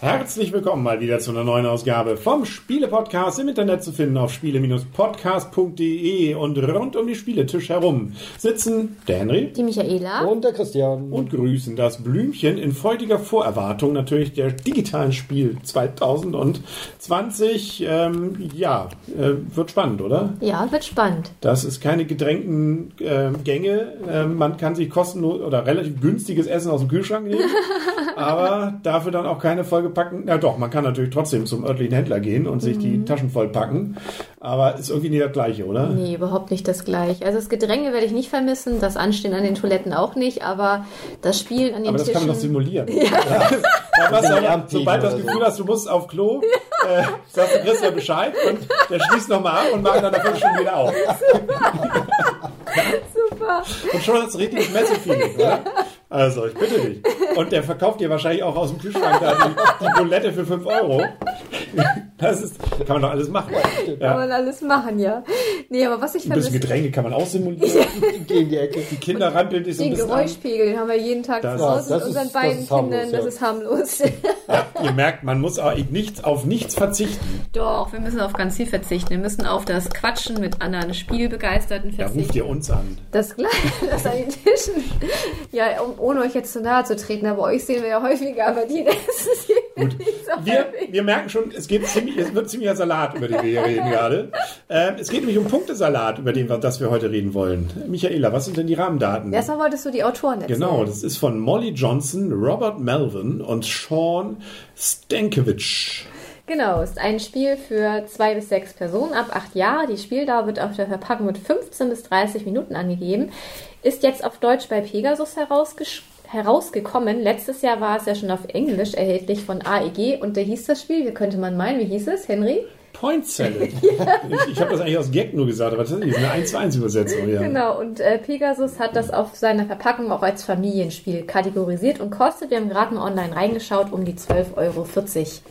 Herzlich willkommen mal wieder zu einer neuen Ausgabe vom Spiele-Podcast im Internet zu finden auf spiele-podcast.de und rund um die Spieletisch herum sitzen der Henry Die Michaela. Und der Christian. und grüßen das Blümchen in freudiger Vorerwartung natürlich der digitalen Spiel 2020. Ähm, ja, äh, wird spannend, oder? Ja, wird spannend. Das ist keine gedrängten äh, Gänge. Ähm, man kann sich kostenlos oder relativ günstiges Essen aus dem Kühlschrank nehmen, aber dafür dann auch keine vollgepackten. Na doch, man kann natürlich trotzdem zum örtlichen Händler gehen und sich Mhm. die Taschen vollpacken, aber ist irgendwie nicht das Gleiche, oder? Nee, überhaupt nicht das gleiche. Also das Gedränge werde ich nicht vermissen, das Anstehen an den Toiletten auch nicht, aber das Spielen an den Aber das Tischen. kann man doch simulieren. Ja. Da warst du aber, Lärmpegel sobald du das oder so. Gefühl hast, du musst auf Klo, äh, sagst du Christian Bescheid und der schließt nochmal ab und macht dann eine Viertelstunde wieder auf. Super. Und schon hast du richtiges Messefeeling, oder? Also, ich bitte dich. Und der verkauft dir wahrscheinlich auch aus dem Kühlschrank da die, die Bulette für 5 Euro. Das ist, kann man doch alles machen. Kann Ja. man alles machen, ja. Nee, aber was ich Ein bisschen Getränke kann man auch simulieren. Die Ecke. Die Kinder rampeln dich so ein den bisschen an. Geräuschpegel, den haben wir jeden Tag Das- zu Hause mit unseren ist- beiden das ist harmlos, Kindern. Das ist harmlos. Ja, ihr merkt, man muss auch nichts, auf nichts verzichten. Doch, wir müssen auf ganz viel verzichten. Wir müssen auf das Quatschen mit anderen Spielbegeisterten Da ruft verzichten. ihr uns an. Das gleiche, das an den Tischen. Ja, um, ohne euch jetzt zu nahe zu treten, aber euch sehen wir ja häufiger, aber die, das ist hier Gut. nicht so Wir, häufig. wir merken schon, es, geht ziemlich, es wird ziemlicher Salat, über den wir hier reden gerade. Ähm, es geht nämlich um Punktesalat, über den wir, das wir heute reden wollen. Michaela, was sind denn die Rahmendaten? Erstmal wolltest du die Autoren erzählen. Genau, das ist von Molly Johnson, Robert Melvin und Sean Stankiewicz. Genau, ist ein Spiel für zwei bis sechs Personen ab acht Jahre. Die Spieldauer wird auf der Verpackung mit 15 bis 30 Minuten angegeben. Ist jetzt auf Deutsch bei Pegasus herausgekommen. Letztes Jahr war es ja schon auf Englisch erhältlich von AEG und da hieß das Spiel, wie könnte man meinen, wie hieß es, Henry? Point Salad. Ich, ich habe das eigentlich aus Gag nur gesagt, aber das ist eine 1 zu 1 Übersetzung. Ja. Genau, und äh, Pegasus hat das auf seiner Verpackung auch als Familienspiel kategorisiert und kostet, wir haben gerade mal online reingeschaut, um die 12,40 Euro.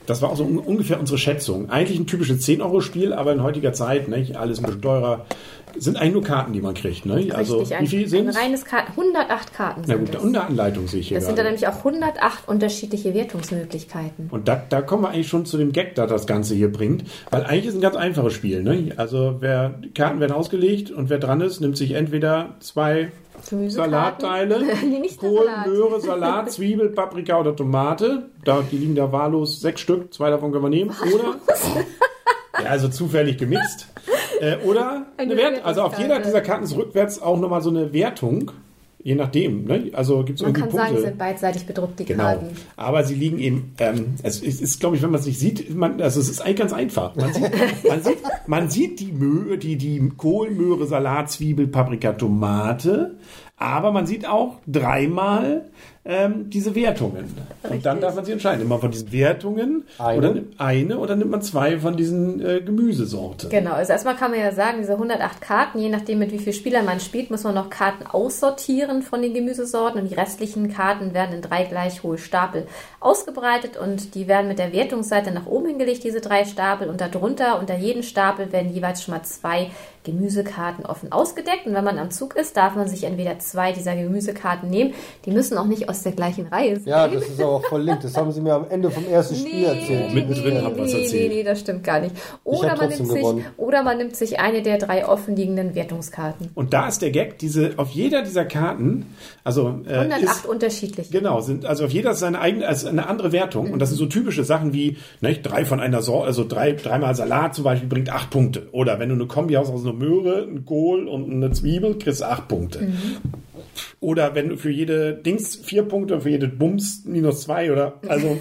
Das war auch so un ungefähr unsere Schätzung. Eigentlich ein typisches 10-Euro-Spiel, aber in heutiger Zeit, nicht? alles ein bisschen teurer. Sind eigentlich nur Karten, die man kriegt. Ne? Also, Richtig, wie ein, viel ein sind es? reines Karten, 108 Karten Na sind gut, und eine Anleitung sehe ich hier Das sind dann gerade. nämlich auch 108 unterschiedliche Wertungsmöglichkeiten. Und da, da kommen wir eigentlich schon zu dem Gag, da das Ganze hier bringt. Weil eigentlich ist ein ganz einfaches Spiel. Ne? Also wer, Karten werden ausgelegt und wer dran ist, nimmt sich entweder zwei. Salatteile, Kohl, Salat. Möhre, Salat, Zwiebel, Paprika oder Tomate. Da, die liegen da wahllos sechs Stück, zwei davon können wir nehmen. Oder, ja, also zufällig gemixt. Äh, oder eine, Eine Wert, also auf jeder dieser Karten ist rückwärts auch nochmal so eine Wertung. Je nachdem. Ne? Also gibt es Man irgendwie kann Punkte. sagen, es sind beidseitig bedruckt, die Genau. Karten. Aber sie liegen eben, ähm, es ist, ist glaube ich, wenn man es nicht sieht, man, also es ist eigentlich ganz einfach. Man sieht, man sieht, man sieht die Möhre, die, die Kohl, Möhre, Salat, Zwiebel, Paprika, Tomate, aber man sieht auch dreimal ähm, diese Wertungen. Und dann Richtig. darf man sich entscheiden. Nimmt man von diesen Wertungen Eine. oder nimmt eine oder nimmt man zwei von diesen äh, Gemüsesorten. Genau, also erstmal kann man ja sagen, diese 108 Karten, je nachdem mit wie viel Spielern man spielt, muss man noch Karten aussortieren von den Gemüsesorten und die restlichen Karten werden in drei gleich hohe Stapel ausgebreitet und die werden mit der Wertungsseite nach oben hingelegt, diese drei Stapel und darunter, unter jedem Stapel werden jeweils schon mal zwei Gemüsekarten offen ausgedeckt und wenn man am Zug ist, darf man sich entweder zwei dieser Gemüsekarten nehmen. Die müssen auch nicht aus der gleichen Reihe sein. Ja, das ist aber auch verlinkt. Das haben sie mir am Ende vom ersten Spiel erzählt. Mittendrin nee, hab was nee, erzählt. nee, nee, das stimmt gar nicht. Ich Oder man, nimmt sich, oder man nimmt sich eine der drei offenliegenden Wertungskarten. Und da ist der Gag, diese, auf jeder dieser Karten, also äh, 108 ist, unterschiedliche. Genau, sind, also auf jeder ist seine eigene, also eine andere Wertung. Und das sind so typische Sachen wie, nicht, drei von einer Sorte, also drei, dreimal Salat zum Beispiel bringt acht Punkte. Oder wenn du eine Kombi hast aus einer Möhre, einem Kohl und einer Zwiebel, kriegst du acht Punkte. Oder wenn du für jede Dings vier Punkte, für jede Bums minus zwei oder, also,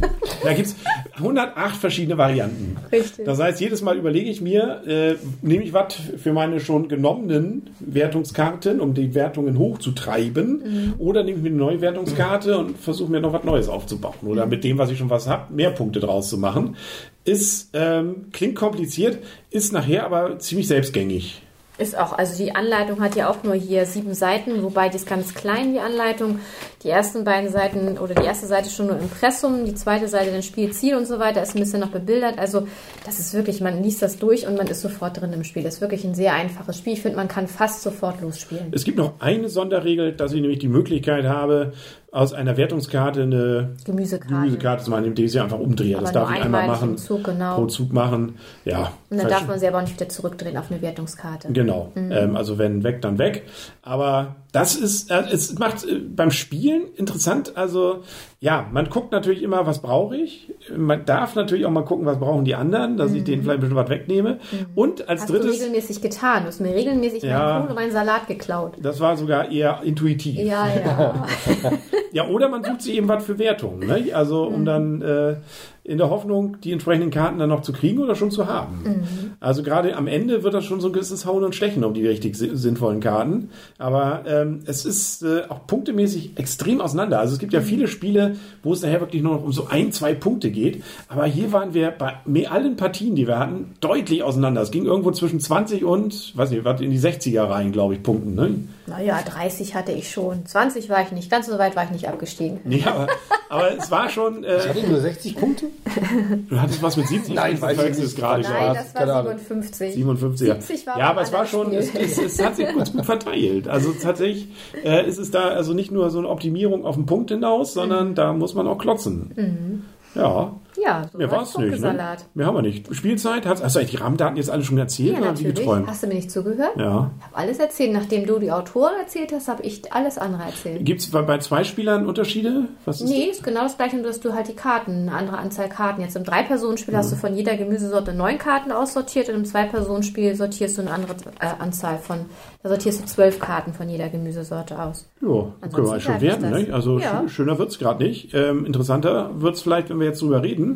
da gibt's 108 verschiedene Varianten. Richtig. Das heißt, jedes Mal überlege ich mir, äh, nehme ich was für meine schon genommenen Wertungskarten, um die Wertungen hochzutreiben, oder nehme ich mir eine neue Wertungskarte und versuche mir noch was Neues aufzubauen. Oder mit dem, was ich schon was habe, mehr Punkte draus zu machen. Ist, ähm, klingt kompliziert, ist nachher aber ziemlich selbstgängig. Ist auch, also die Anleitung hat ja auch nur hier sieben Seiten, wobei die ist ganz klein, die Anleitung. Die ersten beiden Seiten oder die erste Seite schon nur Impressum, die zweite Seite dann Spielziel und so weiter, ist ein bisschen noch bebildert. Also das ist wirklich, man liest das durch und man ist sofort drin im Spiel. Das ist wirklich ein sehr einfaches Spiel. Ich finde, man kann fast sofort losspielen. Es gibt noch eine Sonderregel, dass ich nämlich die Möglichkeit habe, aus einer Wertungskarte eine Gemüsekarte. Gemüsekarte zu machen, indem ich sie einfach umdrehe. Aber das darf ich einmal machen. Zug, genau. Pro Zug machen. Ja. Und dann darf man sie aber auch nicht wieder zurückdrehen auf eine Wertungskarte. Genau. Ähm, also wenn weg, dann weg. Aber das ist, äh, es macht äh, beim Spielen interessant. Also ja, man guckt natürlich immer, was brauche ich. Man darf natürlich auch mal gucken, was brauchen die anderen, dass ich denen vielleicht ein bisschen was wegnehme. Und als Hast du drittes, regelmäßig getan. Du hast mir regelmäßig Ja. meinen Kohl und meinen Salat geklaut. das war sogar eher intuitiv. Ja, ja. Ja, oder man sucht sich eben was für Wertungen. Ne? Also um dann äh, in der Hoffnung, die entsprechenden Karten dann noch zu kriegen oder schon zu haben. Also gerade am Ende wird das schon so ein gewisses Hauen und Stechen um die richtig si- sinnvollen Karten. Aber ähm, es ist äh, auch punktemäßig extrem auseinander. Also es gibt ja viele Spiele, wo es nachher wirklich nur noch um so ein, zwei Punkte geht. Aber hier waren wir bei allen Partien, die wir hatten, deutlich auseinander. Es ging irgendwo zwischen 20 und, weiß nicht, was in die 60er rein, glaube ich, Punkten. Ne? Naja, 30 hatte ich schon. 20 war ich nicht. Ganz so weit war ich nicht abgestiegen. Nee, aber, aber es war schon. Äh, Ich hatte nur 60 Punkte. Du hattest was mit 70? Nein, weiß ich nicht. gerade Nein, das war Ahnung. 57. 57. 70 war ja, aber es war schon, es, es, es hat sich ganz gut verteilt. Also tatsächlich äh, ist es da also nicht nur so eine Optimierung auf den Punkt hinaus, sondern da muss man auch klotzen. Ja, Ja, so mehr war es nicht. Ne? Mehr haben wir nicht. Spielzeit, hast, hast du eigentlich die Rahmendaten jetzt alle schon erzählt Ja, oder natürlich. geträumt? Hast du mir nicht zugehört? Ja. Ich habe alles erzählt. Nachdem du die Autoren erzählt hast, habe ich alles andere erzählt. Gibt es bei, bei zwei Spielern Unterschiede? Was ist Nee, ist genau das gleiche, nur dass du halt die Karten, eine andere Anzahl Karten. Jetzt im Drei-Personen-Spiel hast du von jeder Gemüsesorte neun Karten aussortiert und im Zwei-Personen-Spiel sortierst du eine andere äh, Anzahl von, da sortierst du zwölf Karten von jeder Gemüsesorte aus. Ja, können wir schon das. Ne? Also Ja. sch schöner wird's gerade nicht. Ähm, interessanter wird's vielleicht, wenn wir jetzt drüber reden.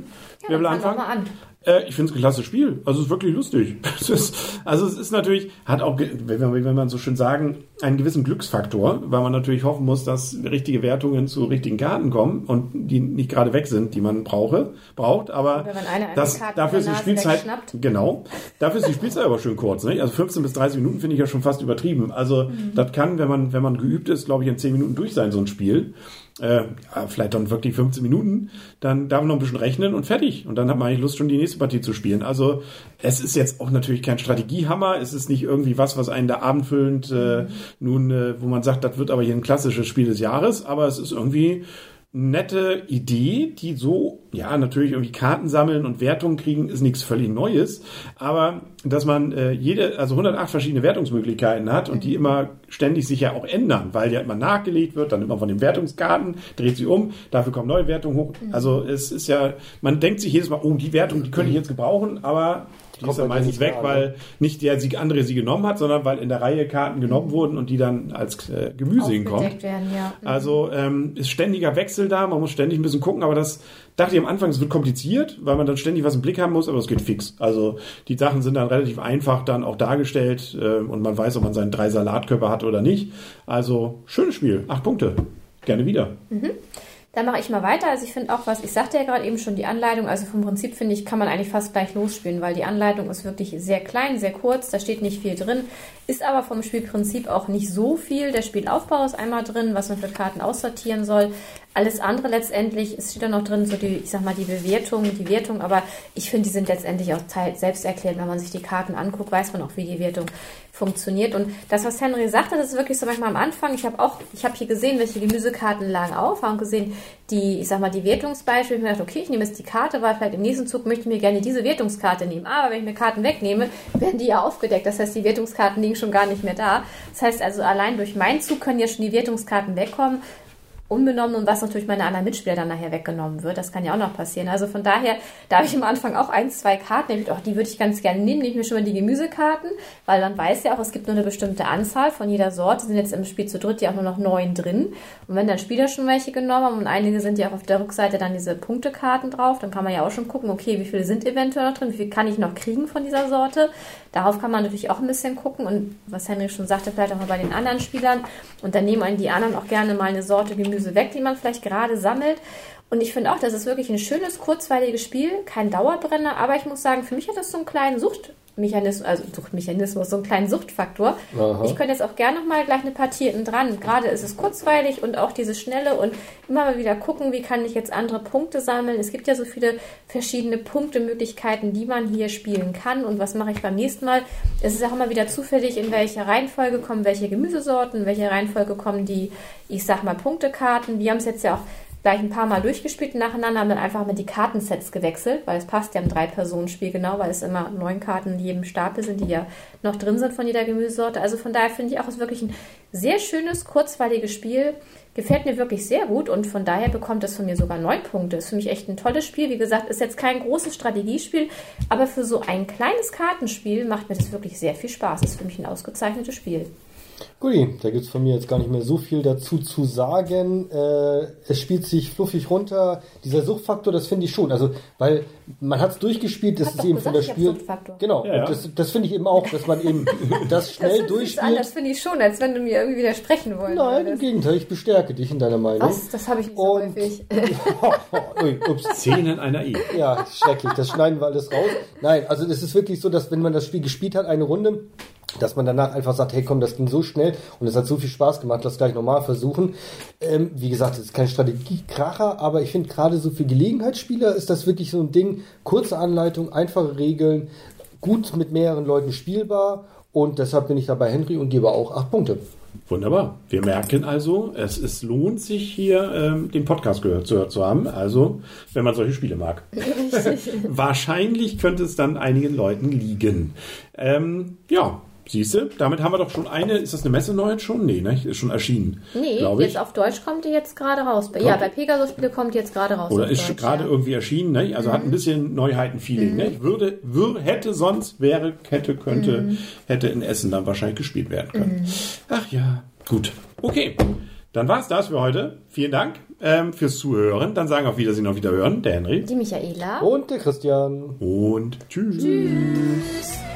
Wer will dann fang anfangen? doch mal an. Äh, ich finde es ein klasse Spiel. Also es ist wirklich lustig. Es ist, also es ist natürlich, hat auch, wenn wenn man so schön sagen, einen gewissen Glücksfaktor, weil man natürlich hoffen muss, dass richtige Wertungen zu richtigen Karten kommen und die nicht gerade weg sind, die man brauche, braucht. Aber das, dafür ist die Spielzeit, genau, dafür ist die Spielzeit aber schön kurz. Ne? Also 15 bis 30 Minuten finde ich ja schon fast übertrieben. Also Mhm. das kann, wenn man, wenn man geübt ist, glaube ich, in 10 Minuten durch sein, so ein Spiel äh, ja, vielleicht dann wirklich 15 Minuten, dann darf man noch ein bisschen rechnen und fertig. Und dann hat man eigentlich Lust, schon die nächste Partie zu spielen. Also es ist jetzt auch natürlich kein Strategiehammer, es ist nicht irgendwie was, was einen da abendfüllend äh, nun, äh, wo man sagt, das wird aber hier ein klassisches Spiel des Jahres, aber es ist irgendwie nette Idee, die so, ja, natürlich irgendwie Karten sammeln und Wertungen kriegen, ist nichts völlig Neues. Aber dass man äh, jede, also 108 verschiedene Wertungsmöglichkeiten hat und die immer ständig sich ja auch ändern, weil ja immer nachgelegt wird, dann immer von den Wertungskarten, dreht sie um, dafür kommen neue Wertungen hoch. Also es ist ja, man denkt sich jedes Mal, oh, die Wertung, die könnte ich jetzt gebrauchen, aber die ist dann meistens weg, weil nicht der sie, andere sie genommen hat, sondern weil in der Reihe Karten genommen wurden und die dann als äh, Gemüse hinkommen. Werden, ja. Also ähm, ist ständiger Wechsel da, man muss ständig ein bisschen gucken, aber das dachte ich am Anfang, es wird kompliziert, weil man dann ständig was im Blick haben muss, aber es geht fix. Also die Sachen sind dann relativ einfach dann auch dargestellt äh, und man weiß, ob man seinen drei Salatkörper hat oder nicht. Also schönes Spiel, acht Punkte. Gerne wieder. Dann mache ich mal weiter. Also ich finde auch was, ich sagte ja gerade eben schon die Anleitung, also vom Prinzip finde ich, kann man eigentlich fast gleich losspielen, weil die Anleitung ist wirklich sehr klein, sehr kurz, da steht nicht viel drin, ist aber vom Spielprinzip auch nicht so viel. Der Spielaufbau ist einmal drin, was man für Karten aussortieren soll. Alles andere letztendlich, es steht da noch drin, so die, ich sag mal, die Bewertung, die Wertung, aber ich finde, die sind letztendlich auch teil selbst erklärt. Wenn man sich die Karten anguckt, weiß man auch, wie die Wertung funktioniert. Und das, was Henry sagte, das ist wirklich so manchmal am Anfang. Ich habe auch, ich habe hier gesehen, welche Gemüsekarten lagen auf, haben gesehen, die, ich sag mal, die Wertungsbeispiele. Ich mir gedacht, okay, ich nehme jetzt die Karte, weil vielleicht im nächsten Zug möchte ich mir gerne diese Wertungskarte nehmen. Aber wenn ich mir Karten wegnehme, werden die ja aufgedeckt. Das heißt, die Wertungskarten liegen schon gar nicht mehr da. Das heißt also, allein durch meinen Zug können ja schon die Wertungskarten wegkommen unbenommen und was natürlich meine anderen Mitspieler dann nachher weggenommen wird. Das kann ja auch noch passieren. Also von daher, da habe ich am Anfang auch ein, zwei Karten. Ich dachte, oh, die würde ich ganz gerne nehmen. Nehme ich mir schon mal die Gemüsekarten, weil man weiß ja auch, es gibt nur eine bestimmte Anzahl von jeder Sorte. Sind jetzt im Spiel zu dritt ja auch nur noch neun drin. Und wenn dann Spieler schon welche genommen haben und einige sind ja auch auf der Rückseite dann diese Punktekarten drauf, dann kann man ja auch schon gucken, okay, wie viele sind eventuell noch drin, wie viel kann ich noch kriegen von dieser Sorte. Darauf kann man natürlich auch ein bisschen gucken und was Henry schon sagte, vielleicht auch mal bei den anderen Spielern. Und dann nehmen einen die anderen auch gerne mal eine Sorte Gemüse weg, die man vielleicht gerade sammelt. Und ich finde auch, das ist wirklich ein schönes, kurzweiliges Spiel, kein Dauerbrenner, aber ich muss sagen, für mich hat das so einen kleinen Suchtmechanismus, also Suchtmechanismus, so einen kleinen Suchtfaktor. Aha. Ich könnte jetzt auch gerne noch mal gleich eine Partie hinten dran. Gerade ist es kurzweilig und auch diese Schnelle und immer mal wieder gucken, wie kann ich jetzt andere Punkte sammeln. Es gibt ja so viele verschiedene Punktemöglichkeiten, die man hier spielen kann und was mache ich beim nächsten Mal. Es ist auch immer wieder zufällig, in welcher Reihenfolge kommen welche Gemüsesorten, in welcher Reihenfolge kommen die, ich sag mal, Punktekarten. Wir haben es jetzt ja auch gleich ein paar Mal durchgespielt nacheinander, haben dann einfach mit die Kartensets gewechselt, weil es passt ja im Drei-Personen-Spiel genau, weil es immer neun Karten in jedem Stapel sind, die ja noch drin sind von jeder Gemüsesorte. Also von daher finde ich auch, es ist wirklich ein sehr schönes, kurzweiliges Spiel. Gefällt mir wirklich sehr gut und von daher bekommt es von mir sogar neun Punkte. Ist für mich echt ein tolles Spiel. Wie gesagt, ist jetzt kein großes Strategiespiel, aber für so ein kleines Kartenspiel macht mir das wirklich sehr viel Spaß. Ist für mich ein ausgezeichnetes Spiel. Guti, da gibt's von mir jetzt gar nicht mehr so viel dazu zu sagen. Äh, es spielt sich fluffig runter. Dieser Suchtfaktor, das finde ich schon. Also, weil man hat's durchgespielt, das ist eben gesagt, von der Spiel. Suchtfaktor. Genau, Ja, ja. und das, das finde ich eben auch, dass man eben das Das schnell sich durchspielt. an, das finde ich schon, als wenn du mir irgendwie widersprechen wollen Nein, im. Gegenteil, ich bestärke dich in deiner Meinung. Was? Das habe ich nicht so Und- häufig. Ui, ups. Szenen einer Ehe. Ja, schrecklich. Das schneiden wir alles raus. Nein, also es ist wirklich so, dass wenn man das Spiel gespielt hat, eine Runde, dass man danach einfach sagt, hey komm, das ging so schnell und es hat so viel Spaß gemacht, lass gleich nochmal versuchen. Ähm, wie gesagt, es ist kein Strategiekracher, aber ich finde gerade so für Gelegenheitsspieler ist das wirklich so ein Ding. Kurze Anleitung, einfache Regeln, gut mit mehreren Leuten spielbar und deshalb bin ich dabei Henry und gebe auch acht Punkte. Wunderbar. Wir merken also, es, es lohnt sich hier, ähm, den Podcast gehört zu, zu haben. Also, wenn man solche Spiele mag. Wahrscheinlich könnte es dann einigen Leuten liegen. Ähm, ja, siehst du, damit haben wir doch schon eine. Ist das eine Messe neu jetzt schon? Nee, ne? Ist schon erschienen. Nee, glaube ich. jetzt auf Deutsch kommt die jetzt gerade raus. Ja, bei Pegasus-Spiele kommt die jetzt gerade raus. Oder ist Deutsch, gerade ja. irgendwie erschienen, ne? Also hat ein bisschen Neuheiten-Feeling. Ne? Würde, würde, hätte sonst, wäre, hätte, könnte, hätte in Essen dann wahrscheinlich gespielt werden können. Ach ja, gut. Okay. Dann war's das für heute. Vielen Dank ähm, fürs Zuhören. Dann sagen auf Wiedersehen, auf Wiederhören, der Henry. Die Michaela. Und der Christian. Und tschüss. Tschüss.